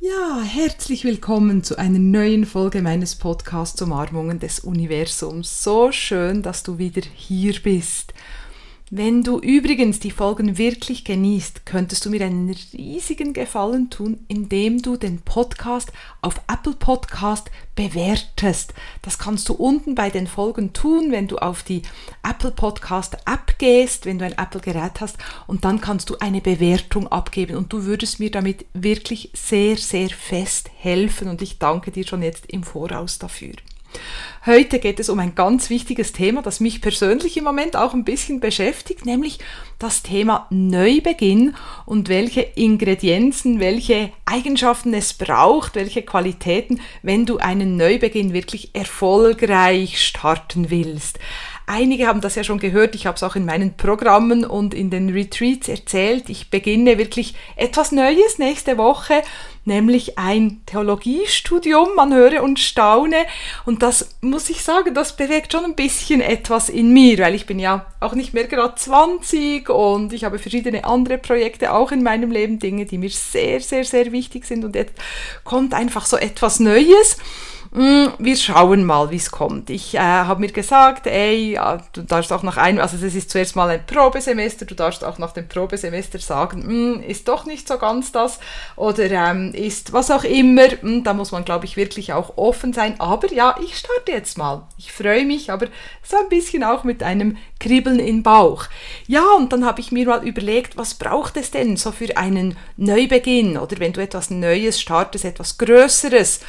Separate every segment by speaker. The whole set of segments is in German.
Speaker 1: Ja, herzlich willkommen zu einer neuen Folge meines Podcasts Umarmungen des Universums. So schön, dass du wieder hier bist. Wenn du übrigens die Folgen wirklich genießt, könntest du mir einen riesigen Gefallen tun, indem du den Podcast auf Apple Podcast bewertest. Das kannst du unten bei den Folgen tun, wenn du auf die Apple Podcast App gehst, wenn du ein Apple Gerät hast und dann kannst du eine Bewertung abgeben und du würdest mir damit wirklich sehr, sehr fest helfen und ich danke dir schon jetzt im Voraus dafür. Heute geht es um ein ganz wichtiges Thema, das mich persönlich im Moment auch ein bisschen beschäftigt, nämlich das Thema Neubeginn und welche Ingredienzen, welche Eigenschaften es braucht, welche Qualitäten, wenn du einen Neubeginn wirklich erfolgreich starten willst. Einige haben das ja schon gehört, ich habe es auch in meinen Programmen und in den Retreats erzählt. Ich beginne wirklich etwas Neues nächste Woche, nämlich ein Theologiestudium. Man höre und staune. Und das muss ich sagen, das bewegt schon ein bisschen etwas in mir, weil ich bin ja auch nicht mehr gerade 20 und ich habe verschiedene andere Projekte auch in meinem Leben, Dinge, die mir sehr, sehr, sehr wichtig sind. Und jetzt kommt einfach so etwas Neues. Mm, wir schauen mal, wie es kommt. Ich äh, habe mir gesagt, ey, du darfst auch nach einem, also es ist zuerst mal ein Probesemester, du darfst auch nach dem Probesemester sagen, mm, ist doch nicht so ganz das oder ähm, ist was auch immer. Mm, da muss man, glaube ich, wirklich auch offen sein. Aber ja, ich starte jetzt mal. Ich freue mich, aber so ein bisschen auch mit einem Kribbeln im Bauch. Ja, und dann habe ich mir mal überlegt, was braucht es denn so für einen Neubeginn oder wenn du etwas Neues startest, etwas Größeres.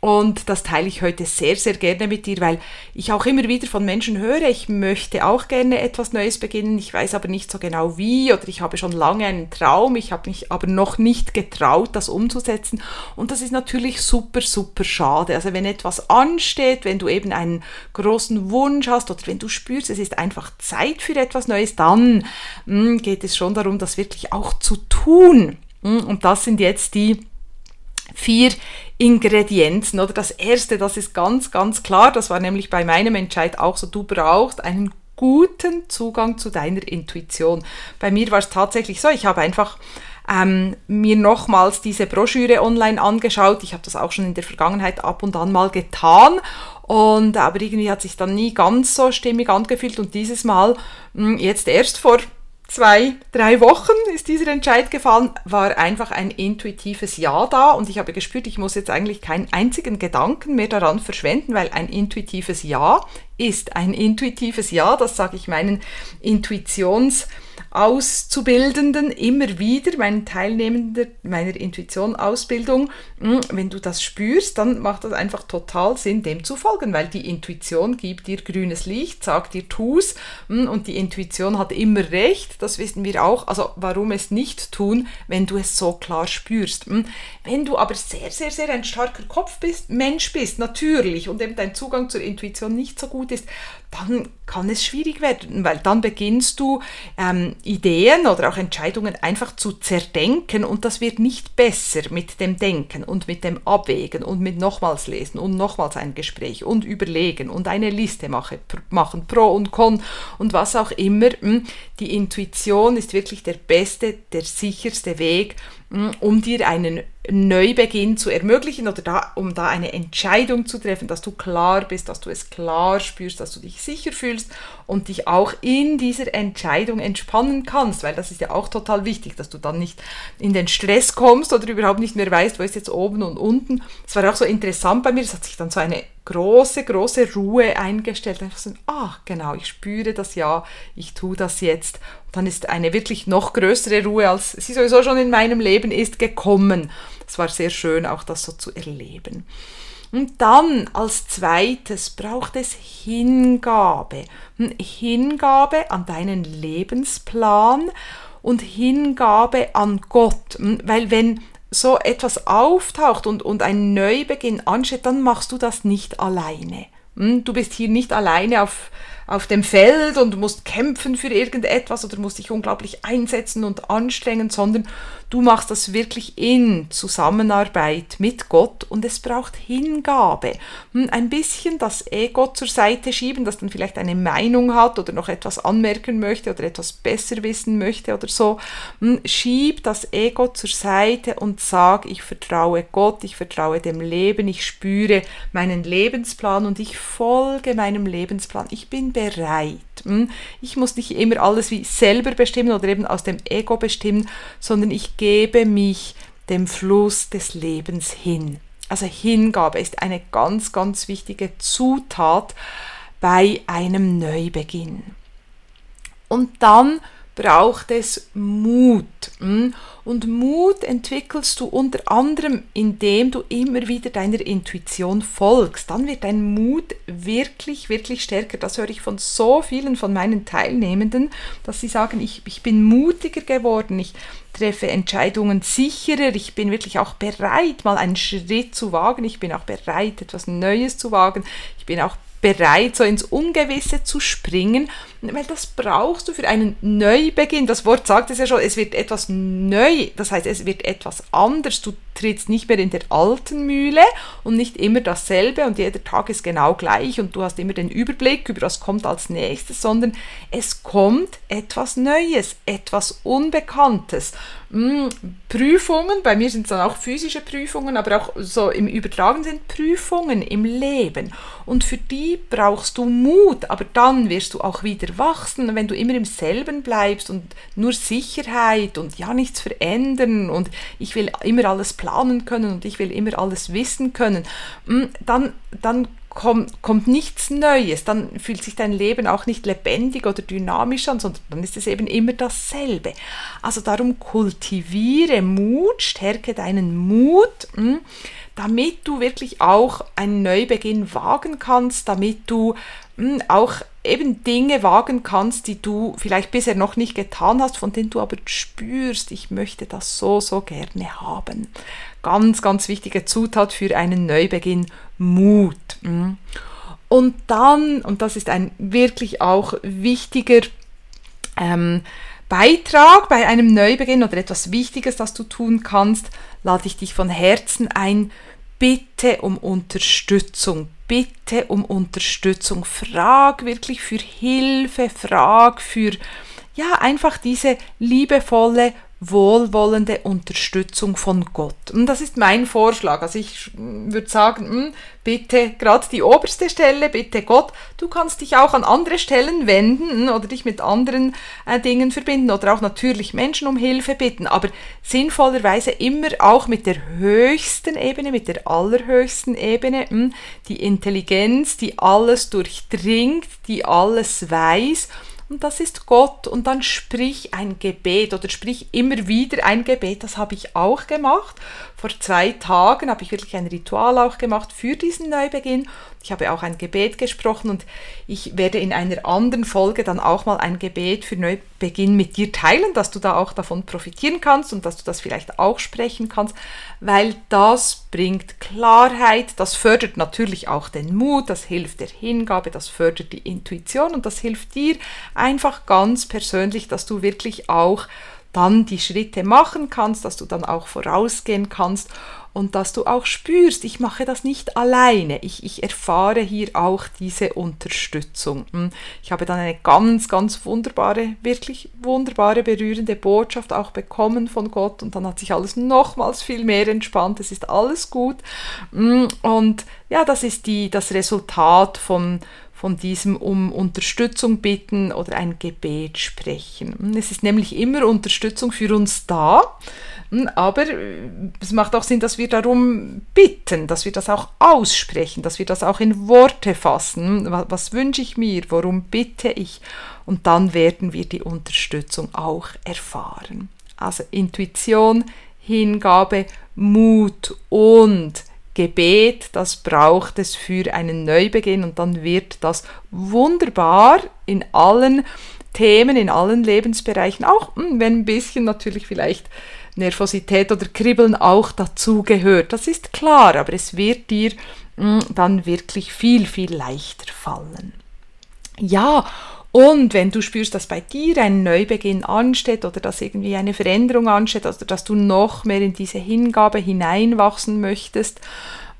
Speaker 1: Und und das teile ich heute sehr, sehr gerne mit dir, weil ich auch immer wieder von Menschen höre, ich möchte auch gerne etwas Neues beginnen, ich weiß aber nicht so genau wie oder ich habe schon lange einen Traum, ich habe mich aber noch nicht getraut, das umzusetzen. Und das ist natürlich super, super schade. Also wenn etwas ansteht, wenn du eben einen großen Wunsch hast oder wenn du spürst, es ist einfach Zeit für etwas Neues, dann hm, geht es schon darum, das wirklich auch zu tun. Hm, und das sind jetzt die vier Ingredienzen. Oder das erste, das ist ganz, ganz klar, das war nämlich bei meinem Entscheid auch so, du brauchst einen guten Zugang zu deiner Intuition. Bei mir war es tatsächlich so, ich habe einfach ähm, mir nochmals diese Broschüre online angeschaut. Ich habe das auch schon in der Vergangenheit ab und an mal getan. Und aber irgendwie hat sich dann nie ganz so stimmig angefühlt und dieses Mal hm, jetzt erst vor zwei, drei Wochen ist dieser Entscheid gefallen, war einfach ein intuitives Ja da und ich habe gespürt, ich muss jetzt eigentlich keinen einzigen Gedanken mehr daran verschwenden, weil ein intuitives Ja ist ein intuitives Ja, das sage ich meinen Intuitions- Auszubildenden immer wieder, meinen Teilnehmenden meiner Intuition-Ausbildung, hm, wenn du das spürst, dann macht das einfach total Sinn, dem zu folgen, weil die Intuition gibt dir grünes Licht, sagt dir tu's hm, und die Intuition hat immer recht, das wissen wir auch, also warum es nicht tun, wenn du es so klar spürst. Hm. Wenn du aber sehr, sehr, sehr ein starker Kopf bist, Mensch bist, natürlich, und eben dein Zugang zur Intuition nicht so gut ist, dann kann es schwierig werden, weil dann beginnst du ähm, Ideen oder auch Entscheidungen einfach zu zerdenken und das wird nicht besser mit dem Denken und mit dem Abwägen und mit nochmals lesen und nochmals ein Gespräch und überlegen und eine Liste mache, machen, Pro und Con und was auch immer. Hm, die Intuition ist wirklich der beste, der sicherste Weg, um dir einen Neubeginn zu ermöglichen oder da, um da eine Entscheidung zu treffen, dass du klar bist, dass du es klar spürst, dass du dich sicher fühlst und dich auch in dieser Entscheidung entspannen kannst, weil das ist ja auch total wichtig, dass du dann nicht in den Stress kommst oder überhaupt nicht mehr weißt, wo ist jetzt oben und unten. Es war auch so interessant bei mir, es hat sich dann so eine große, große Ruhe eingestellt. Einfach so, ah, genau, ich spüre das ja, ich tue das jetzt. Und dann ist eine wirklich noch größere Ruhe, als sie sowieso schon in meinem Leben ist, gekommen. Es war sehr schön, auch das so zu erleben. Und dann als zweites braucht es Hingabe. Hm, Hingabe an deinen Lebensplan und Hingabe an Gott. Hm, weil wenn so etwas auftaucht und, und ein Neubeginn ansteht, dann machst du das nicht alleine. Hm, du bist hier nicht alleine auf auf dem Feld und musst kämpfen für irgendetwas oder musst dich unglaublich einsetzen und anstrengen, sondern du machst das wirklich in Zusammenarbeit mit Gott und es braucht Hingabe. Hm, ein bisschen das Ego zur Seite schieben, das dann vielleicht eine Meinung hat oder noch etwas anmerken möchte oder etwas besser wissen möchte oder so. Hm, schieb das Ego zur Seite und sag, ich vertraue Gott, ich vertraue dem Leben, ich spüre meinen Lebensplan und ich folge meinem Lebensplan. Ich bin bereit. Hm? Ich muss nicht immer alles wie selber bestimmen oder eben aus dem Ego bestimmen, sondern ich gebe mich dem Fluss des Lebens hin. Also Hingabe ist eine ganz, ganz wichtige Zutat bei einem Neubeginn. Und dann braucht es Mut. Hm? Und Mut entwickelst du unter anderem, indem du immer wieder deiner Intuition folgst. Dann wird dein Mut wirklich, wirklich stärker. Das höre ich von so vielen von meinen Teilnehmenden, dass sie sagen, ich, ich bin mutiger geworden, ich treffe Entscheidungen sicherer, ich bin wirklich auch bereit, mal einen Schritt zu wagen, ich bin auch bereit, etwas Neues zu wagen, ich bin auch bereit, so ins Ungewisse zu springen, weil das brauchst du für einen Neubeginn. Das Wort sagt es ja schon, es wird etwas neu, das heißt, es wird etwas anders. Du trittst nicht mehr in der alten Mühle und nicht immer dasselbe und jeder Tag ist genau gleich und du hast immer den Überblick über was kommt als nächstes, sondern es kommt etwas Neues, etwas Unbekanntes. Hm, Prüfungen, bei mir sind es dann auch physische Prüfungen, aber auch so im Übertragen sind Prüfungen im Leben. Und für die brauchst du Mut, aber dann wirst du auch wieder wachsen, wenn du immer im selben bleibst und nur Sicherheit und ja nichts verändern und ich will immer alles planen können und ich will immer alles wissen können, hm, dann, dann kommt, kommt nichts Neues, dann fühlt sich dein Leben auch nicht lebendig oder dynamisch an, sondern dann ist es eben immer dasselbe. Also darum kultiviere Mut, stärke deinen Mut, hm, damit du wirklich auch einen Neubeginn wagen kannst, damit du hm, auch eben Dinge wagen kannst, die du vielleicht bisher noch nicht getan hast, von denen du aber spürst, ich möchte das so, so gerne haben. Ganz, ganz wichtige Zutat für einen Neubeginn, Mut. Mhm. Und dann, und das ist ein wirklich auch wichtiger ähm, Beitrag bei einem Neubeginn oder etwas Wichtiges, das du tun kannst, lade ich dich von Herzen ein, bitte um Unterstützung, bitte um Unterstützung. Frag wirklich für Hilfe, frag für ja, einfach diese liebevolle wohlwollende Unterstützung von Gott. Und das ist mein Vorschlag. Also ich würde sagen, hm, bitte gerade die oberste Stelle, bitte Gott. Du kannst dich auch an andere Stellen wenden hm, oder dich mit anderen äh, Dingen verbinden oder auch natürlich Menschen um Hilfe bitten, aber sinnvollerweise immer auch mit der höchsten Ebene, mit der allerhöchsten Ebene, hm, die Intelligenz, die alles durchdringt, die alles weiß und das ist Gott und dann sprich ein Gebet oder sprich immer wieder ein Gebet. Das habe ich auch gemacht. Vor zwei Tagen habe ich wirklich ein Ritual auch gemacht für diesen Neubeginn. Ich habe auch ein Gebet gesprochen und ich werde in einer anderen Folge dann auch mal ein Gebet für Neubeginn mit dir teilen, dass du da auch davon profitieren kannst und dass du das vielleicht auch sprechen kannst, weil das bringt Klarheit, das fördert natürlich auch den Mut, das hilft der Hingabe, das fördert die Intuition und das hilft dir einfach ganz persönlich, dass du wirklich auch dann die Schritte machen kannst, dass du dann auch vorausgehen kannst und dass du auch spürst, ich mache das nicht alleine, ich, ich erfahre hier auch diese Unterstützung. Hm. Ich habe dann eine ganz, ganz wunderbare, wirklich wunderbare, berührende Botschaft auch bekommen von Gott und dann hat sich alles nochmals viel mehr entspannt, es ist alles gut hm. und ja, das ist die, das Resultat von, von diesem um Unterstützung bitten oder ein Gebet sprechen. Es ist nämlich immer Unterstützung für uns da, hm, aber es macht auch Sinn, dass wir darum bitten, dass wir das auch aussprechen, dass wir das auch in Worte fassen. Was, was wünsche ich mir? Worum bitte ich? Und dann werden wir die Unterstützung auch erfahren. Also Intuition, Hingabe, Mut und Gebet, das braucht es für einen Neubeginn und dann wird das wunderbar in allen Themen, in allen Lebensbereichen, auch hm, wenn ein bisschen natürlich vielleicht Nervosität oder Kribbeln auch dazugehört. Das ist klar, aber es wird dir hm, dann wirklich viel, viel leichter fallen. Ja, und wenn du spürst, dass bei dir ein Neubeginn ansteht oder dass irgendwie eine Veränderung ansteht, also dass du noch mehr in diese Hingabe hineinwachsen möchtest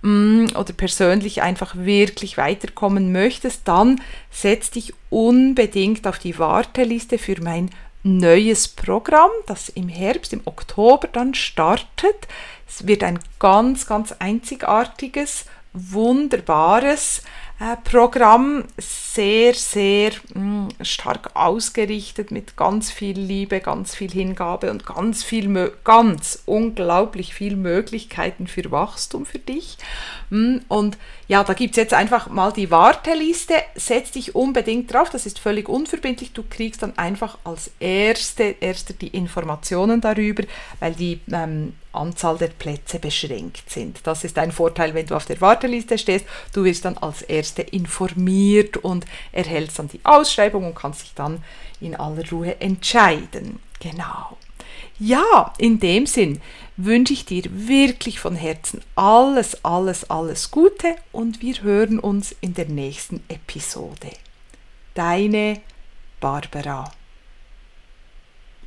Speaker 1: mm, oder persönlich einfach wirklich weiterkommen möchtest, dann setz dich unbedingt auf die Warteliste für mein neues Programm, das im Herbst, im Oktober dann startet. Es wird ein ganz, ganz einzigartiges, wunderbares Programm sehr, sehr mm, stark ausgerichtet mit ganz viel Liebe, ganz viel Hingabe und ganz viel, ganz unglaublich viel Möglichkeiten für Wachstum für dich. Mm, und ja, da gibt es jetzt einfach mal die Warteliste. Setz dich unbedingt drauf, das ist völlig unverbindlich. Du kriegst dann einfach als erste, erste die Informationen darüber, weil die ähm, Anzahl der Plätze beschränkt sind. Das ist ein Vorteil, wenn du auf der Warteliste stehst. Du wirst dann als Erste informiert und erhältst dann die Ausschreibung und kannst dich dann in aller Ruhe entscheiden. Genau. Ja, in dem Sinn wünsche ich dir wirklich von Herzen alles, alles, alles Gute und wir hören uns in der nächsten Episode. Deine Barbara.